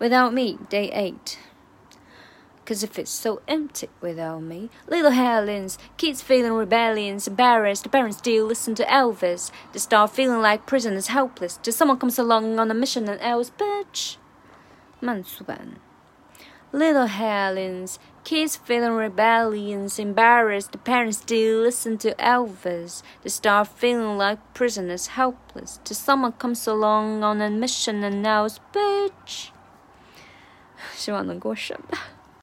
Without me, day 8. Cause if it's so empty without me, little Helens, kids feeling rebellions, embarrassed, parents still listen to Elvis. They start feeling like prisoners, helpless, till someone comes along on a mission and else, bitch. 慢速版 Little Helens, kids feeling rebellions, embarrassed, parents still listen to Elvis. They start feeling like prisoners, helpless, till someone comes along on a mission and else, bitch. 希望能过审吧。